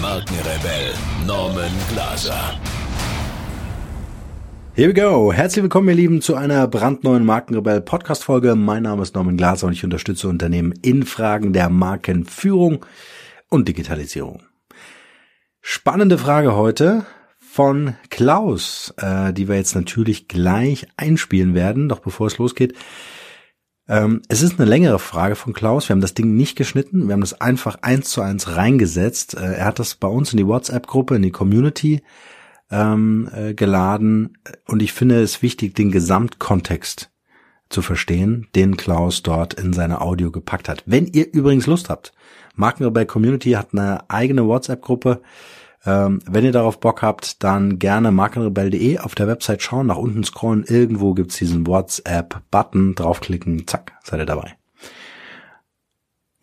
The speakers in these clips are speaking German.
Markenrebell Norman Glaser. Here we go. Herzlich willkommen, ihr Lieben, zu einer brandneuen Markenrebell Podcast Folge. Mein Name ist Norman Glaser und ich unterstütze Unternehmen in Fragen der Markenführung und Digitalisierung. Spannende Frage heute von Klaus, äh, die wir jetzt natürlich gleich einspielen werden. Doch bevor es losgeht, ähm, es ist eine längere Frage von Klaus. Wir haben das Ding nicht geschnitten. Wir haben das einfach eins zu eins reingesetzt. Äh, er hat das bei uns in die WhatsApp-Gruppe, in die Community ähm, äh, geladen. Und ich finde es wichtig, den Gesamtkontext zu verstehen, den Klaus dort in seine Audio gepackt hat. Wenn ihr übrigens Lust habt, Markenrebell Community hat eine eigene WhatsApp-Gruppe. Ähm, wenn ihr darauf Bock habt, dann gerne markenrebell.de auf der Website schauen, nach unten scrollen, irgendwo gibt's diesen WhatsApp-Button, draufklicken, zack, seid ihr dabei.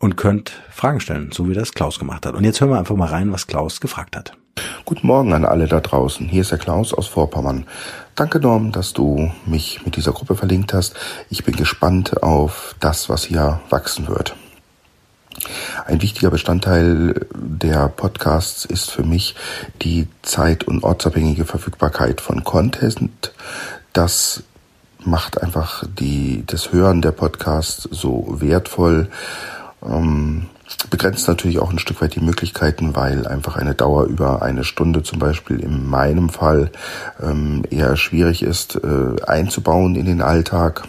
Und könnt Fragen stellen, so wie das Klaus gemacht hat. Und jetzt hören wir einfach mal rein, was Klaus gefragt hat. Guten Morgen an alle da draußen. Hier ist der Klaus aus Vorpommern. Danke, Norm, dass du mich mit dieser Gruppe verlinkt hast. Ich bin gespannt auf das, was hier wachsen wird. Ein wichtiger Bestandteil der Podcasts ist für mich die zeit- und ortsabhängige Verfügbarkeit von Content. Das macht einfach die, das Hören der Podcasts so wertvoll. Ähm, begrenzt natürlich auch ein Stück weit die Möglichkeiten, weil einfach eine Dauer über eine Stunde zum Beispiel in meinem Fall ähm, eher schwierig ist äh, einzubauen in den Alltag.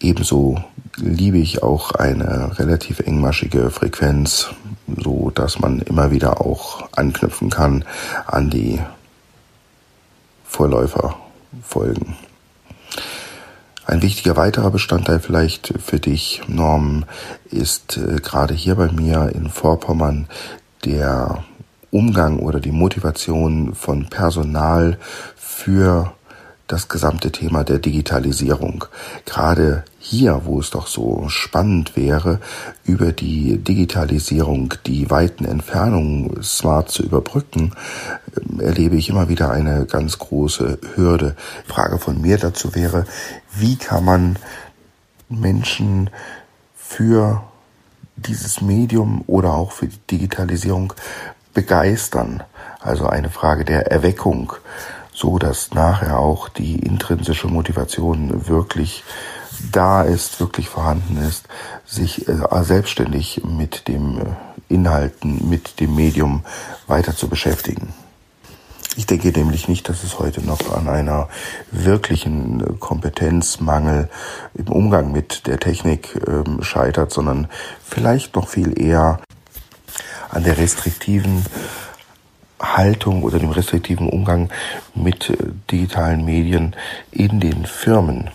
Ebenso liebe ich auch eine relativ engmaschige Frequenz, so dass man immer wieder auch anknüpfen kann an die Vorläuferfolgen. Ein wichtiger weiterer Bestandteil vielleicht für dich, Norm, ist äh, gerade hier bei mir in Vorpommern der Umgang oder die Motivation von Personal für das gesamte Thema der Digitalisierung. Gerade hier, wo es doch so spannend wäre, über die Digitalisierung die weiten Entfernungen smart zu überbrücken, äh, erlebe ich immer wieder eine ganz große Hürde. Frage von mir dazu wäre, wie kann man Menschen für dieses Medium oder auch für die Digitalisierung begeistern? Also eine Frage der Erweckung so dass nachher auch die intrinsische Motivation wirklich da ist, wirklich vorhanden ist, sich äh, selbstständig mit dem äh, Inhalten, mit dem Medium weiter zu beschäftigen. Ich denke nämlich nicht, dass es heute noch an einer wirklichen äh, Kompetenzmangel im Umgang mit der Technik ähm, scheitert, sondern vielleicht noch viel eher an der restriktiven Haltung oder dem restriktiven Umgang mit äh, digitalen Medien in den Firmen.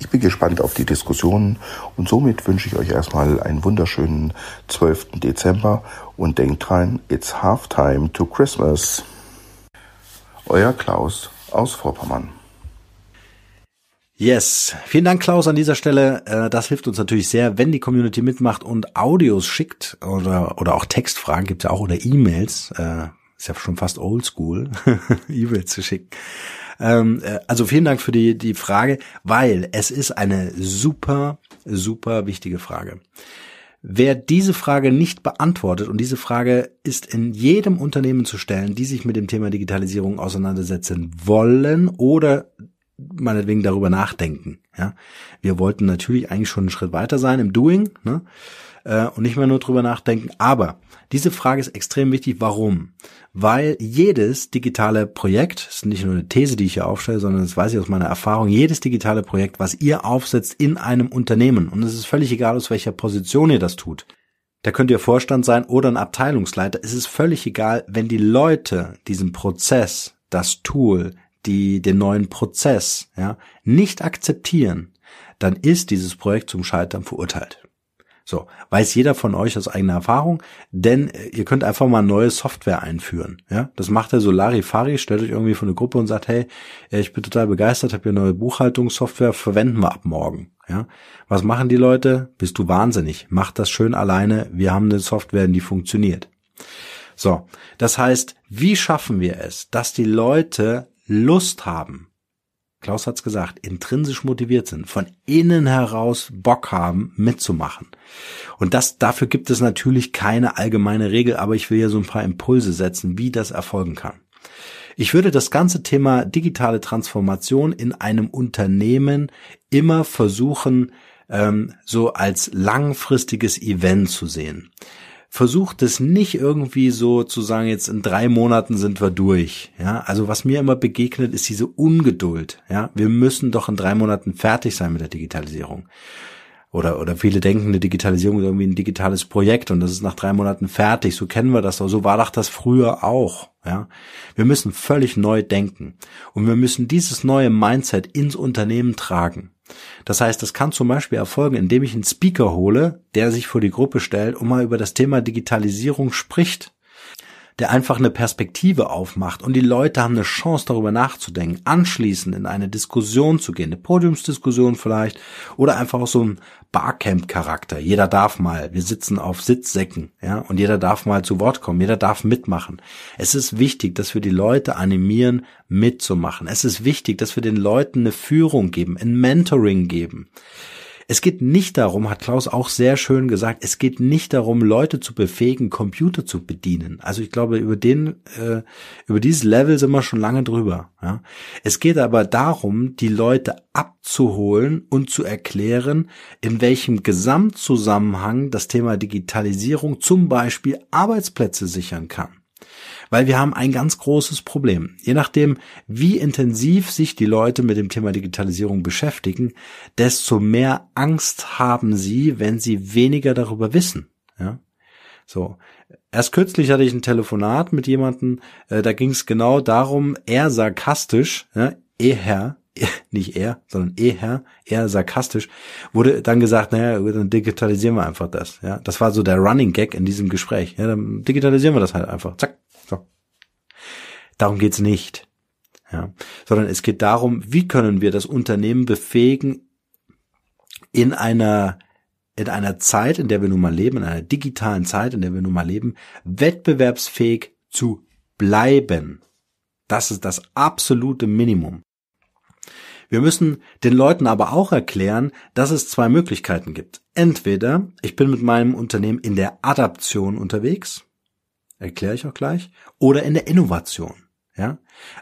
Ich bin gespannt auf die Diskussionen und somit wünsche ich euch erstmal einen wunderschönen 12. Dezember und denkt dran, it's half time to Christmas. Euer Klaus aus Vorpommern. Yes, vielen Dank Klaus an dieser Stelle. Äh, das hilft uns natürlich sehr, wenn die Community mitmacht und Audios schickt oder oder auch Textfragen gibt's ja auch oder E-Mails. Äh, ist ja schon fast Oldschool, E-Mails zu schicken. Ähm, äh, also vielen Dank für die die Frage, weil es ist eine super super wichtige Frage. Wer diese Frage nicht beantwortet, und diese Frage ist in jedem Unternehmen zu stellen, die sich mit dem Thema Digitalisierung auseinandersetzen wollen oder meinetwegen darüber nachdenken. Ja, wir wollten natürlich eigentlich schon einen Schritt weiter sein im Doing ne? äh, und nicht mehr nur drüber nachdenken. Aber diese Frage ist extrem wichtig. Warum? Weil jedes digitale Projekt, ist nicht nur eine These, die ich hier aufstelle, sondern das weiß ich aus meiner Erfahrung, jedes digitale Projekt, was ihr aufsetzt in einem Unternehmen, und es ist völlig egal, aus welcher Position ihr das tut, da könnt ihr Vorstand sein oder ein Abteilungsleiter, es ist völlig egal, wenn die Leute diesen Prozess, das Tool, die den neuen Prozess ja, nicht akzeptieren, dann ist dieses Projekt zum Scheitern verurteilt. So, weiß jeder von euch aus eigener Erfahrung, denn äh, ihr könnt einfach mal neue Software einführen. Ja, das macht der Solari-Fari, stellt euch irgendwie von eine Gruppe und sagt, hey, äh, ich bin total begeistert, habe hier neue Buchhaltungssoftware, verwenden wir ab morgen. Ja, was machen die Leute? Bist du wahnsinnig? Mach das schön alleine. Wir haben eine Software, die funktioniert. So, das heißt, wie schaffen wir es, dass die Leute Lust haben, Klaus hat's gesagt, intrinsisch motiviert sind, von innen heraus Bock haben, mitzumachen. Und das, dafür gibt es natürlich keine allgemeine Regel, aber ich will ja so ein paar Impulse setzen, wie das erfolgen kann. Ich würde das ganze Thema digitale Transformation in einem Unternehmen immer versuchen, ähm, so als langfristiges Event zu sehen versucht es nicht irgendwie so zu sagen, jetzt in drei Monaten sind wir durch. Ja, also was mir immer begegnet, ist diese Ungeduld. Ja, wir müssen doch in drei Monaten fertig sein mit der Digitalisierung. Oder, oder viele denken, eine Digitalisierung ist irgendwie ein digitales Projekt und das ist nach drei Monaten fertig. So kennen wir das. So war doch das früher auch. Ja, wir müssen völlig neu denken und wir müssen dieses neue Mindset ins Unternehmen tragen. Das heißt, das kann zum Beispiel erfolgen, indem ich einen Speaker hole, der sich vor die Gruppe stellt und mal über das Thema Digitalisierung spricht der einfach eine Perspektive aufmacht und die Leute haben eine Chance darüber nachzudenken, anschließend in eine Diskussion zu gehen, eine Podiumsdiskussion vielleicht oder einfach auch so ein Barcamp-Charakter. Jeder darf mal, wir sitzen auf Sitzsäcken, ja, und jeder darf mal zu Wort kommen, jeder darf mitmachen. Es ist wichtig, dass wir die Leute animieren, mitzumachen. Es ist wichtig, dass wir den Leuten eine Führung geben, ein Mentoring geben. Es geht nicht darum, hat Klaus auch sehr schön gesagt, es geht nicht darum, Leute zu befähigen, Computer zu bedienen. Also ich glaube, über den, äh, über dieses Level sind wir schon lange drüber. Ja. Es geht aber darum, die Leute abzuholen und zu erklären, in welchem Gesamtzusammenhang das Thema Digitalisierung zum Beispiel Arbeitsplätze sichern kann weil wir haben ein ganz großes Problem. Je nachdem, wie intensiv sich die Leute mit dem Thema Digitalisierung beschäftigen, desto mehr Angst haben sie, wenn sie weniger darüber wissen. Ja? So. Erst kürzlich hatte ich ein Telefonat mit jemandem, äh, da ging es genau darum, er sarkastisch, ja, eher, nicht er, sondern eher, eher sarkastisch, wurde dann gesagt, naja, dann digitalisieren wir einfach das. Ja, das war so der Running Gag in diesem Gespräch. Ja, dann digitalisieren wir das halt einfach. Zack. Darum geht's nicht. Ja, sondern es geht darum, wie können wir das Unternehmen befähigen, in einer in einer Zeit, in der wir nun mal leben, in einer digitalen Zeit, in der wir nun mal leben, wettbewerbsfähig zu bleiben. Das ist das absolute Minimum. Wir müssen den Leuten aber auch erklären, dass es zwei Möglichkeiten gibt. Entweder ich bin mit meinem Unternehmen in der Adaption unterwegs, erkläre ich auch gleich, oder in der Innovation. Ja,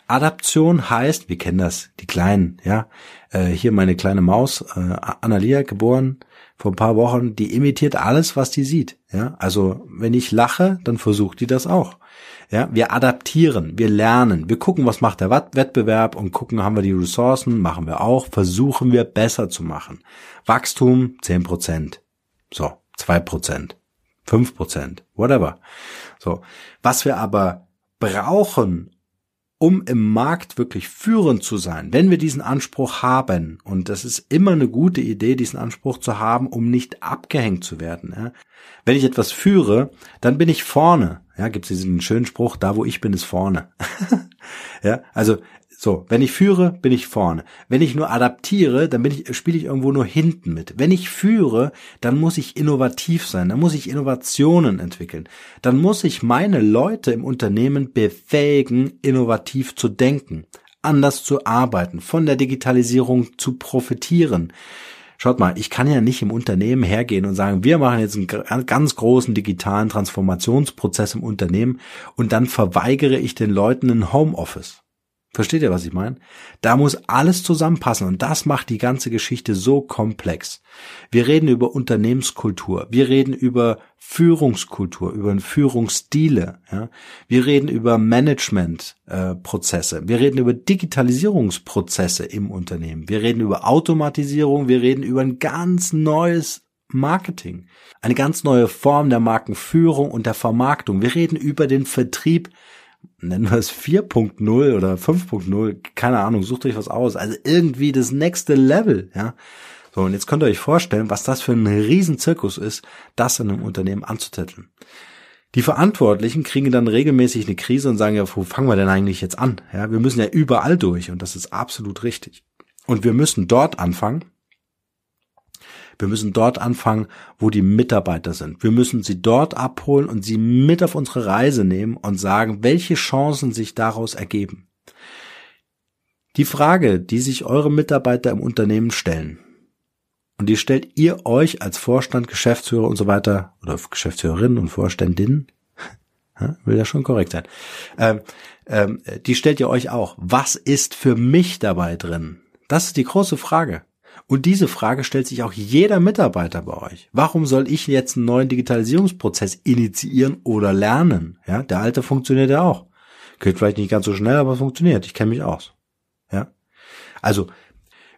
Adaption heißt, wir kennen das, die Kleinen, ja, äh, hier meine kleine Maus, äh, Analia, geboren vor ein paar Wochen, die imitiert alles, was die sieht. Ja, also wenn ich lache, dann versucht die das auch. Ja, wir adaptieren, wir lernen, wir gucken, was macht der Wettbewerb und gucken, haben wir die Ressourcen, machen wir auch, versuchen wir besser zu machen. Wachstum zehn Prozent, so zwei Prozent, fünf Prozent, whatever. So, was wir aber brauchen, um im Markt wirklich führend zu sein, wenn wir diesen Anspruch haben, und das ist immer eine gute Idee, diesen Anspruch zu haben, um nicht abgehängt zu werden. Ja. Wenn ich etwas führe, dann bin ich vorne. Ja, gibt es diesen schönen Spruch, da wo ich bin, ist vorne. ja, also so, wenn ich führe, bin ich vorne. Wenn ich nur adaptiere, dann bin ich, spiele ich irgendwo nur hinten mit. Wenn ich führe, dann muss ich innovativ sein, dann muss ich Innovationen entwickeln. Dann muss ich meine Leute im Unternehmen befähigen, innovativ zu denken, anders zu arbeiten, von der Digitalisierung zu profitieren. Schaut mal, ich kann ja nicht im Unternehmen hergehen und sagen, wir machen jetzt einen ganz großen digitalen Transformationsprozess im Unternehmen und dann verweigere ich den Leuten ein Homeoffice. Versteht ihr, was ich meine? Da muss alles zusammenpassen und das macht die ganze Geschichte so komplex. Wir reden über Unternehmenskultur, wir reden über Führungskultur, über Führungsstile, ja? wir reden über Managementprozesse, äh, wir reden über Digitalisierungsprozesse im Unternehmen, wir reden über Automatisierung, wir reden über ein ganz neues Marketing, eine ganz neue Form der Markenführung und der Vermarktung. Wir reden über den Vertrieb nennen wir es 4.0 oder 5.0, keine Ahnung, sucht euch was aus. Also irgendwie das nächste Level, ja. So, und jetzt könnt ihr euch vorstellen, was das für ein Riesenzirkus ist, das in einem Unternehmen anzuzetteln. Die Verantwortlichen kriegen dann regelmäßig eine Krise und sagen ja, wo fangen wir denn eigentlich jetzt an? Ja, wir müssen ja überall durch und das ist absolut richtig. Und wir müssen dort anfangen. Wir müssen dort anfangen, wo die Mitarbeiter sind. Wir müssen sie dort abholen und sie mit auf unsere Reise nehmen und sagen, welche Chancen sich daraus ergeben. Die Frage, die sich eure Mitarbeiter im Unternehmen stellen, und die stellt ihr euch als Vorstand, Geschäftsführer und so weiter, oder Geschäftsführerinnen und Vorständinnen, will ja schon korrekt sein, ähm, ähm, die stellt ihr euch auch. Was ist für mich dabei drin? Das ist die große Frage. Und diese Frage stellt sich auch jeder Mitarbeiter bei euch. Warum soll ich jetzt einen neuen Digitalisierungsprozess initiieren oder lernen? Ja, der alte funktioniert ja auch. Geht vielleicht nicht ganz so schnell, aber es funktioniert. Ich kenne mich aus. Ja. Also,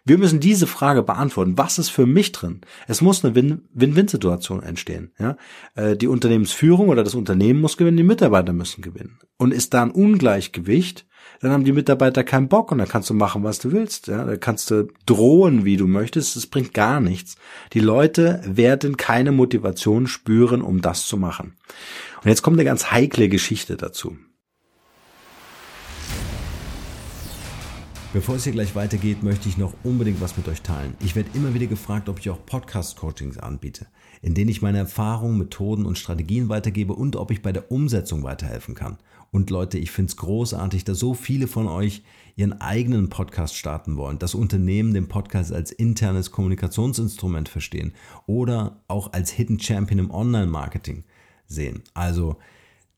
wir müssen diese Frage beantworten. Was ist für mich drin? Es muss eine Win-Win-Situation entstehen. Ja? Äh, die Unternehmensführung oder das Unternehmen muss gewinnen, die Mitarbeiter müssen gewinnen. Und ist da ein Ungleichgewicht, dann haben die Mitarbeiter keinen Bock und dann kannst du machen, was du willst. Ja? Da kannst du drohen, wie du möchtest. Das bringt gar nichts. Die Leute werden keine Motivation spüren, um das zu machen. Und jetzt kommt eine ganz heikle Geschichte dazu. Bevor es hier gleich weitergeht, möchte ich noch unbedingt was mit euch teilen. Ich werde immer wieder gefragt, ob ich auch Podcast-Coachings anbiete, in denen ich meine Erfahrungen, Methoden und Strategien weitergebe und ob ich bei der Umsetzung weiterhelfen kann. Und Leute, ich finde es großartig, dass so viele von euch ihren eigenen Podcast starten wollen, das Unternehmen den Podcast als internes Kommunikationsinstrument verstehen oder auch als Hidden Champion im Online-Marketing sehen. Also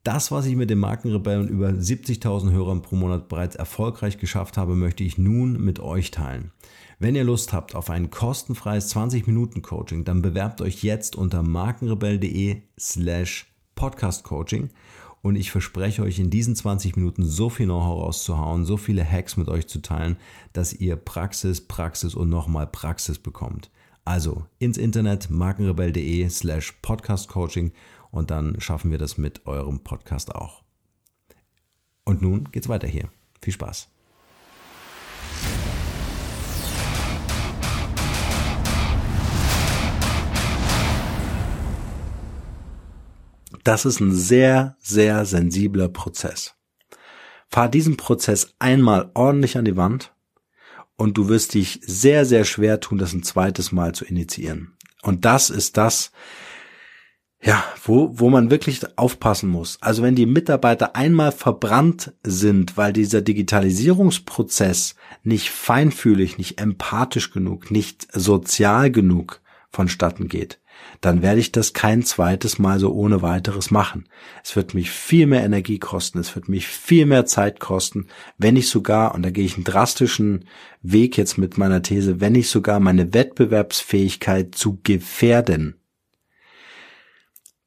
das, was ich mit den Markenrebellen über 70.000 Hörern pro Monat bereits erfolgreich geschafft habe, möchte ich nun mit euch teilen. Wenn ihr Lust habt auf ein kostenfreies 20-Minuten-Coaching, dann bewerbt euch jetzt unter markenrebell.de slash podcastcoaching und ich verspreche euch in diesen 20 Minuten so viel Know-how rauszuhauen, so viele Hacks mit euch zu teilen, dass ihr Praxis, Praxis und nochmal Praxis bekommt. Also ins Internet markenrebell.de slash podcastcoaching und dann schaffen wir das mit eurem Podcast auch. Und nun geht's weiter hier. Viel Spaß. Das ist ein sehr, sehr sensibler Prozess. Fahr diesen Prozess einmal ordentlich an die Wand und du wirst dich sehr, sehr schwer tun, das ein zweites Mal zu initiieren. Und das ist das, ja, wo, wo man wirklich aufpassen muss. Also wenn die Mitarbeiter einmal verbrannt sind, weil dieser Digitalisierungsprozess nicht feinfühlig, nicht empathisch genug, nicht sozial genug vonstatten geht, dann werde ich das kein zweites Mal so ohne weiteres machen. Es wird mich viel mehr Energie kosten, es wird mich viel mehr Zeit kosten, wenn ich sogar, und da gehe ich einen drastischen Weg jetzt mit meiner These, wenn ich sogar meine Wettbewerbsfähigkeit zu gefährden,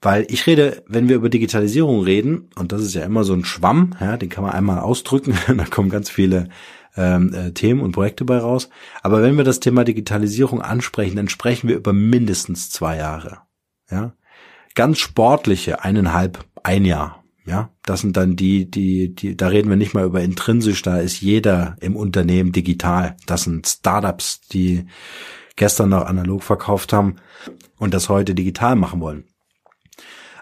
weil ich rede, wenn wir über Digitalisierung reden, und das ist ja immer so ein Schwamm, ja, den kann man einmal ausdrücken, da kommen ganz viele ähm, äh, Themen und Projekte bei raus. Aber wenn wir das Thema Digitalisierung ansprechen, dann sprechen wir über mindestens zwei Jahre. Ja, ganz sportliche eineinhalb, ein Jahr. Ja, das sind dann die, die, die, da reden wir nicht mal über intrinsisch, da ist jeder im Unternehmen digital. Das sind Startups, die gestern noch analog verkauft haben und das heute digital machen wollen.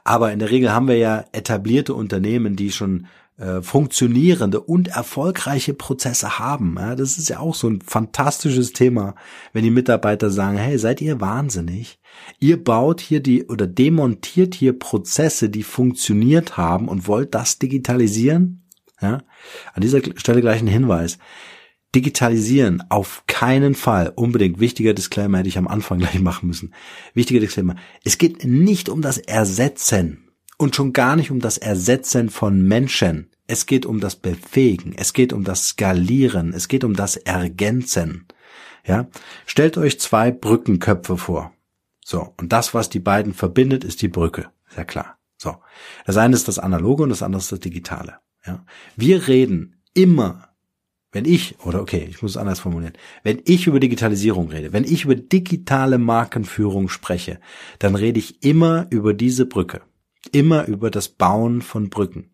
Aber in der Regel haben wir ja etablierte Unternehmen, die schon äh, funktionierende und erfolgreiche Prozesse haben. Ja, das ist ja auch so ein fantastisches Thema, wenn die Mitarbeiter sagen, hey, seid ihr wahnsinnig? Ihr baut hier die oder demontiert hier Prozesse, die funktioniert haben und wollt das digitalisieren? Ja, an dieser Stelle gleich ein Hinweis. Digitalisieren auf keinen Fall. Unbedingt wichtiger Disclaimer hätte ich am Anfang gleich machen müssen. Wichtiger Disclaimer. Es geht nicht um das Ersetzen und schon gar nicht um das Ersetzen von Menschen. Es geht um das Befähigen. Es geht um das Skalieren. Es geht um das Ergänzen. Ja? Stellt euch zwei Brückenköpfe vor. So. Und das, was die beiden verbindet, ist die Brücke. Sehr klar. So. Das eine ist das Analoge und das andere ist das Digitale. Ja? Wir reden immer wenn ich, oder okay, ich muss es anders formulieren, wenn ich über Digitalisierung rede, wenn ich über digitale Markenführung spreche, dann rede ich immer über diese Brücke, immer über das Bauen von Brücken.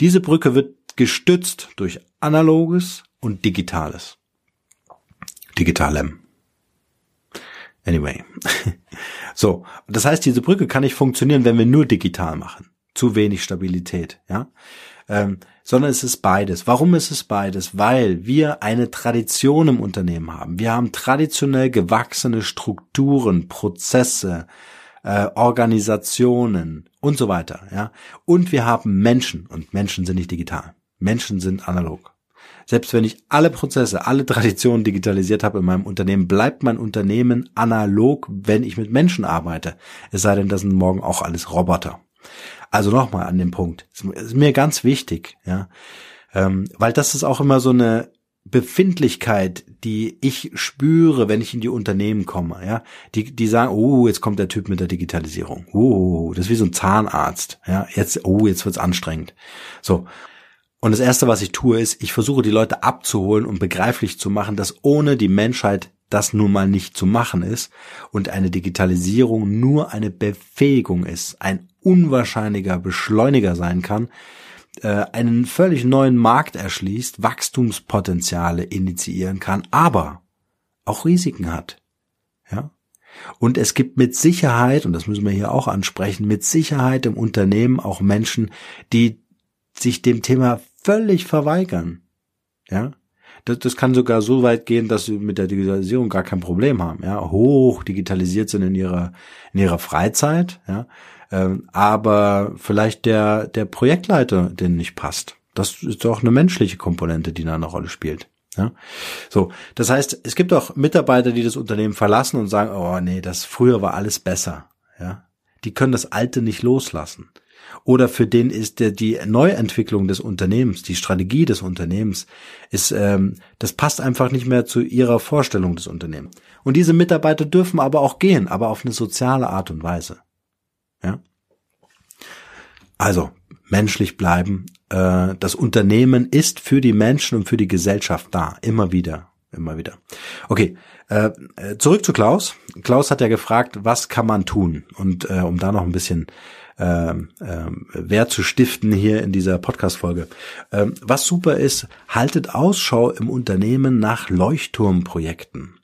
Diese Brücke wird gestützt durch analoges und digitales. Digitalem. Anyway. so, das heißt, diese Brücke kann nicht funktionieren, wenn wir nur digital machen. Zu wenig Stabilität, ja. Ähm, sondern es ist beides. Warum ist es beides? Weil wir eine Tradition im Unternehmen haben. Wir haben traditionell gewachsene Strukturen, Prozesse, äh, Organisationen und so weiter, ja. Und wir haben Menschen und Menschen sind nicht digital. Menschen sind analog. Selbst wenn ich alle Prozesse, alle Traditionen digitalisiert habe in meinem Unternehmen, bleibt mein Unternehmen analog, wenn ich mit Menschen arbeite. Es sei denn, das sind morgen auch alles Roboter. Also nochmal an dem Punkt. Ist mir ganz wichtig, ja. Ähm, weil das ist auch immer so eine Befindlichkeit, die ich spüre, wenn ich in die Unternehmen komme, ja, die, die sagen, oh, jetzt kommt der Typ mit der Digitalisierung, oh, das ist wie so ein Zahnarzt, ja, jetzt, oh, jetzt wird's anstrengend, so. Und das erste, was ich tue, ist, ich versuche die Leute abzuholen und begreiflich zu machen, dass ohne die Menschheit das nun mal nicht zu machen ist und eine Digitalisierung nur eine Befähigung ist, ein unwahrscheinlicher Beschleuniger sein kann, äh, einen völlig neuen Markt erschließt, Wachstumspotenziale initiieren kann, aber auch Risiken hat. Ja? Und es gibt mit Sicherheit, und das müssen wir hier auch ansprechen, mit Sicherheit im Unternehmen auch Menschen, die sich dem Thema völlig verweigern. Ja? Das, das kann sogar so weit gehen, dass sie mit der Digitalisierung gar kein Problem haben. Ja? Hoch digitalisiert sind in ihrer, in ihrer Freizeit, ja? Ähm, aber vielleicht der, der Projektleiter, den nicht passt. Das ist doch eine menschliche Komponente, die da eine Rolle spielt. Ja, so. Das heißt, es gibt auch Mitarbeiter, die das Unternehmen verlassen und sagen, oh nee, das früher war alles besser. Ja, die können das Alte nicht loslassen. Oder für den ist der, die Neuentwicklung des Unternehmens, die Strategie des Unternehmens, ist, ähm, das passt einfach nicht mehr zu ihrer Vorstellung des Unternehmens. Und diese Mitarbeiter dürfen aber auch gehen, aber auf eine soziale Art und Weise. Ja? Also, menschlich bleiben. Äh, das Unternehmen ist für die Menschen und für die Gesellschaft da. Immer wieder. Immer wieder. Okay, äh, zurück zu Klaus. Klaus hat ja gefragt, was kann man tun? Und äh, um da noch ein bisschen äh, äh, Wert zu stiften hier in dieser Podcast-Folge. Äh, was super ist, haltet Ausschau im Unternehmen nach Leuchtturmprojekten.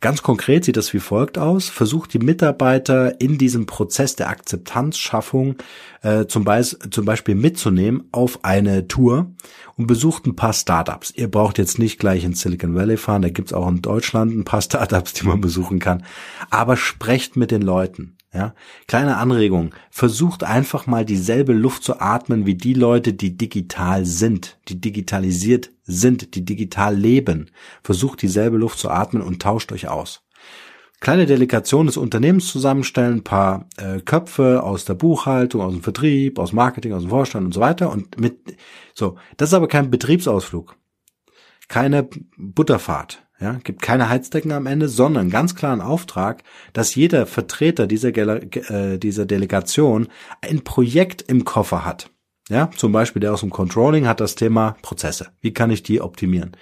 Ganz konkret sieht das wie folgt aus. Versucht die Mitarbeiter in diesem Prozess der Akzeptanzschaffung äh, zum, Be zum Beispiel mitzunehmen auf eine Tour und besucht ein paar Startups. Ihr braucht jetzt nicht gleich in Silicon Valley fahren, da gibt's auch in Deutschland ein paar Startups, die man besuchen kann. Aber sprecht mit den Leuten. Ja, kleine Anregung. Versucht einfach mal dieselbe Luft zu atmen wie die Leute, die digital sind, die digitalisiert sind, die digital leben. Versucht dieselbe Luft zu atmen und tauscht euch aus. Kleine Delegation des Unternehmens zusammenstellen, paar äh, Köpfe aus der Buchhaltung, aus dem Vertrieb, aus Marketing, aus dem Vorstand und so weiter und mit, so. Das ist aber kein Betriebsausflug. Keine Butterfahrt ja, gibt keine Heizdecken am Ende, sondern ganz klaren Auftrag, dass jeder Vertreter dieser, äh, dieser Delegation ein Projekt im Koffer hat. Ja, zum Beispiel der aus dem Controlling hat das Thema Prozesse. Wie kann ich die optimieren?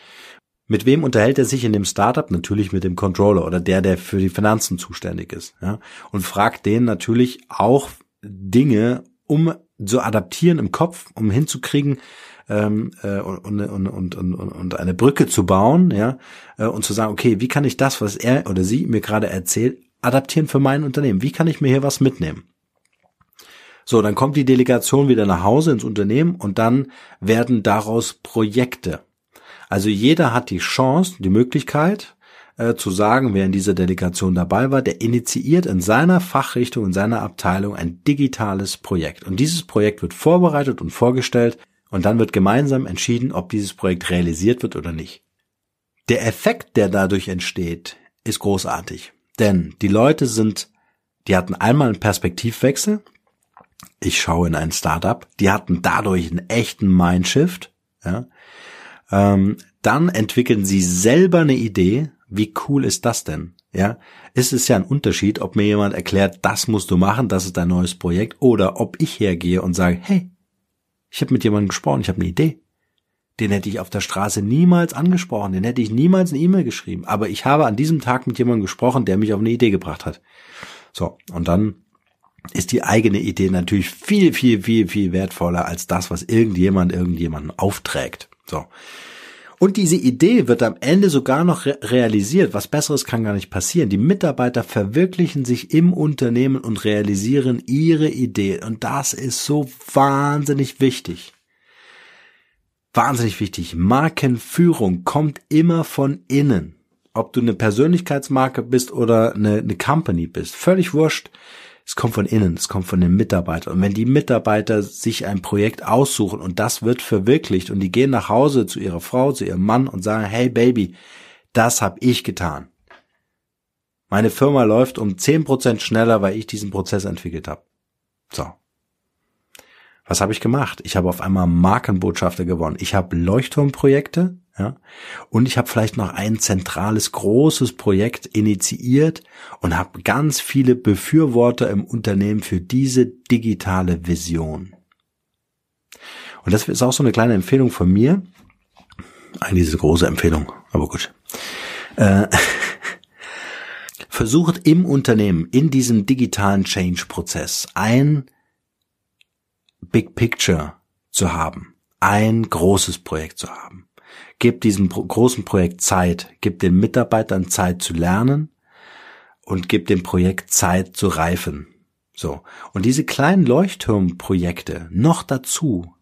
Mit wem unterhält er sich in dem Startup? Natürlich mit dem Controller oder der, der für die Finanzen zuständig ist. Ja, und fragt den natürlich auch Dinge, um zu adaptieren im Kopf, um hinzukriegen, ähm, äh, und, und, und, und, und eine Brücke zu bauen, ja, äh, und zu sagen, okay, wie kann ich das, was er oder sie mir gerade erzählt, adaptieren für mein Unternehmen? Wie kann ich mir hier was mitnehmen? So, dann kommt die Delegation wieder nach Hause ins Unternehmen und dann werden daraus Projekte. Also jeder hat die Chance, die Möglichkeit, äh, zu sagen, wer in dieser Delegation dabei war, der initiiert in seiner Fachrichtung, in seiner Abteilung ein digitales Projekt. Und dieses Projekt wird vorbereitet und vorgestellt und dann wird gemeinsam entschieden, ob dieses Projekt realisiert wird oder nicht. Der Effekt, der dadurch entsteht, ist großartig. Denn die Leute sind, die hatten einmal einen Perspektivwechsel. Ich schaue in ein Startup. Die hatten dadurch einen echten Mindshift. Ja. Ähm, dann entwickeln sie selber eine Idee. Wie cool ist das denn? Ja, es ist ja ein Unterschied, ob mir jemand erklärt, das musst du machen, das ist dein neues Projekt, oder ob ich hergehe und sage, hey, ich habe mit jemandem gesprochen, ich habe eine Idee. Den hätte ich auf der Straße niemals angesprochen, den hätte ich niemals eine E-Mail geschrieben. Aber ich habe an diesem Tag mit jemandem gesprochen, der mich auf eine Idee gebracht hat. So, und dann ist die eigene Idee natürlich viel, viel, viel, viel wertvoller als das, was irgendjemand irgendjemanden aufträgt. So. Und diese Idee wird am Ende sogar noch re realisiert. Was Besseres kann gar nicht passieren. Die Mitarbeiter verwirklichen sich im Unternehmen und realisieren ihre Idee. Und das ist so wahnsinnig wichtig. Wahnsinnig wichtig. Markenführung kommt immer von innen. Ob du eine Persönlichkeitsmarke bist oder eine, eine Company bist. Völlig wurscht. Es kommt von innen, es kommt von den Mitarbeitern. Und wenn die Mitarbeiter sich ein Projekt aussuchen und das wird verwirklicht und die gehen nach Hause zu ihrer Frau, zu ihrem Mann und sagen, hey Baby, das habe ich getan. Meine Firma läuft um zehn Prozent schneller, weil ich diesen Prozess entwickelt habe. So. Was habe ich gemacht? Ich habe auf einmal Markenbotschafter gewonnen. Ich habe Leuchtturmprojekte ja? Und ich habe vielleicht noch ein zentrales, großes Projekt initiiert und habe ganz viele Befürworter im Unternehmen für diese digitale Vision. Und das ist auch so eine kleine Empfehlung von mir. Eigentlich diese große Empfehlung, aber gut. Äh, versucht im Unternehmen, in diesem digitalen Change-Prozess ein Big Picture zu haben, ein großes Projekt zu haben. Gebt diesem großen Projekt Zeit, gebt den Mitarbeitern Zeit zu lernen und gebt dem Projekt Zeit zu reifen. So. Und diese kleinen Leuchtturmprojekte noch dazu,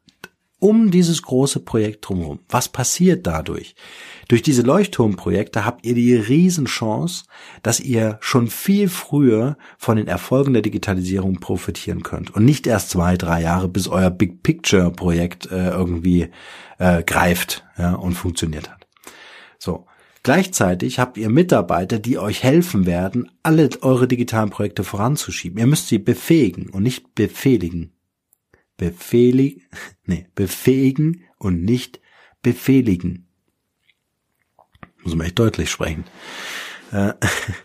um dieses große Projekt drumherum. Was passiert dadurch? Durch diese Leuchtturmprojekte habt ihr die Riesenchance, dass ihr schon viel früher von den Erfolgen der Digitalisierung profitieren könnt und nicht erst zwei, drei Jahre, bis euer Big Picture Projekt äh, irgendwie äh, greift ja, und funktioniert hat. So. Gleichzeitig habt ihr Mitarbeiter, die euch helfen werden, alle eure digitalen Projekte voranzuschieben. Ihr müsst sie befähigen und nicht befehligen befehligen, nee, befähigen und nicht befehligen. Muss man echt deutlich sprechen. Äh,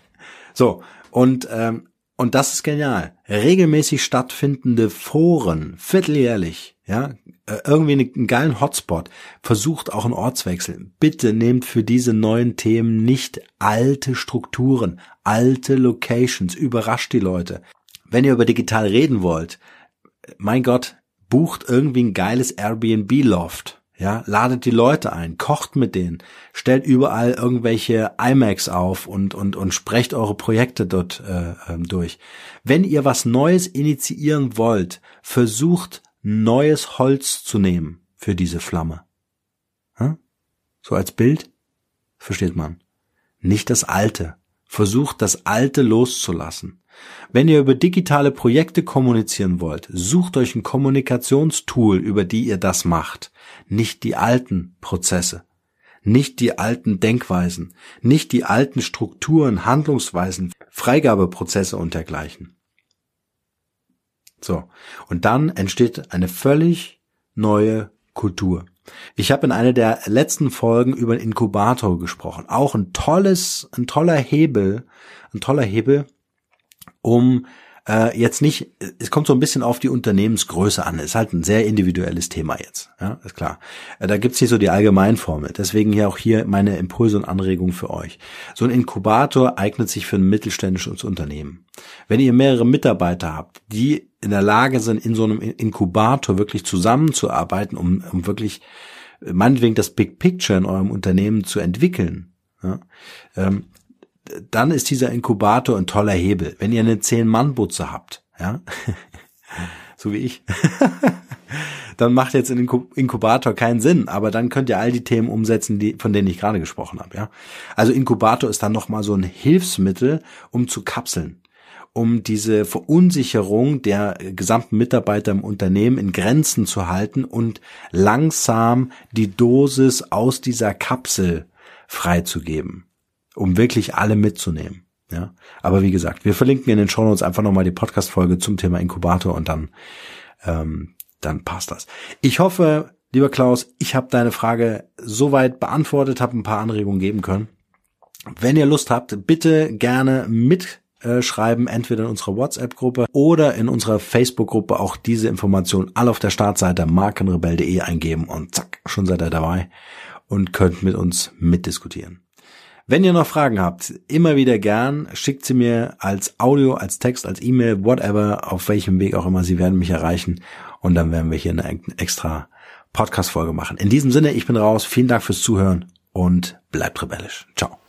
so, und, ähm, und das ist genial. Regelmäßig stattfindende Foren, vierteljährlich, ja, äh, irgendwie einen geilen Hotspot, versucht auch einen Ortswechsel. Bitte nehmt für diese neuen Themen nicht alte Strukturen, alte Locations, überrascht die Leute. Wenn ihr über digital reden wollt, mein Gott, bucht irgendwie ein geiles Airbnb-Loft. Ja, ladet die Leute ein, kocht mit denen, stellt überall irgendwelche iMacs auf und und und sprecht eure Projekte dort äh, ähm, durch. Wenn ihr was Neues initiieren wollt, versucht neues Holz zu nehmen für diese Flamme. Hm? So als Bild versteht man. Nicht das Alte. Versucht das Alte loszulassen. Wenn ihr über digitale Projekte kommunizieren wollt, sucht euch ein Kommunikationstool, über die ihr das macht. Nicht die alten Prozesse, nicht die alten Denkweisen, nicht die alten Strukturen, Handlungsweisen, Freigabeprozesse und dergleichen. So. Und dann entsteht eine völlig neue Kultur. Ich habe in einer der letzten Folgen über einen Inkubator gesprochen. Auch ein tolles, ein toller Hebel, ein toller Hebel, um äh, jetzt nicht, es kommt so ein bisschen auf die Unternehmensgröße an. Ist halt ein sehr individuelles Thema jetzt. Ja, ist klar. Äh, da gibt's nicht so die Allgemeinformel. Deswegen hier auch hier meine Impulse und Anregungen für euch. So ein Inkubator eignet sich für ein mittelständisches Unternehmen. Wenn ihr mehrere Mitarbeiter habt, die in der Lage sind, in so einem Inkubator wirklich zusammenzuarbeiten, um, um wirklich meinetwegen das Big Picture in eurem Unternehmen zu entwickeln, ja, ähm, dann ist dieser Inkubator ein toller Hebel. Wenn ihr eine Zehn-Mann-Butze habt, ja, so wie ich, dann macht jetzt ein Inkubator keinen Sinn, aber dann könnt ihr all die Themen umsetzen, die, von denen ich gerade gesprochen habe, ja. Also Inkubator ist dann nochmal so ein Hilfsmittel, um zu kapseln um diese Verunsicherung der gesamten Mitarbeiter im Unternehmen in Grenzen zu halten und langsam die Dosis aus dieser Kapsel freizugeben um wirklich alle mitzunehmen. Ja, aber wie gesagt, wir verlinken in den Show Notes einfach nochmal die Podcast-Folge zum Thema Inkubator und dann, ähm, dann passt das. Ich hoffe, lieber Klaus, ich habe deine Frage soweit beantwortet, habe ein paar Anregungen geben können. Wenn ihr Lust habt, bitte gerne mitschreiben, entweder in unserer WhatsApp-Gruppe oder in unserer Facebook-Gruppe auch diese Informationen alle auf der Startseite markenrebell.de eingeben und zack, schon seid ihr dabei und könnt mit uns mitdiskutieren. Wenn ihr noch Fragen habt, immer wieder gern, schickt sie mir als Audio, als Text, als E-Mail, whatever, auf welchem Weg auch immer, sie werden mich erreichen und dann werden wir hier eine extra Podcast-Folge machen. In diesem Sinne, ich bin raus. Vielen Dank fürs Zuhören und bleibt rebellisch. Ciao.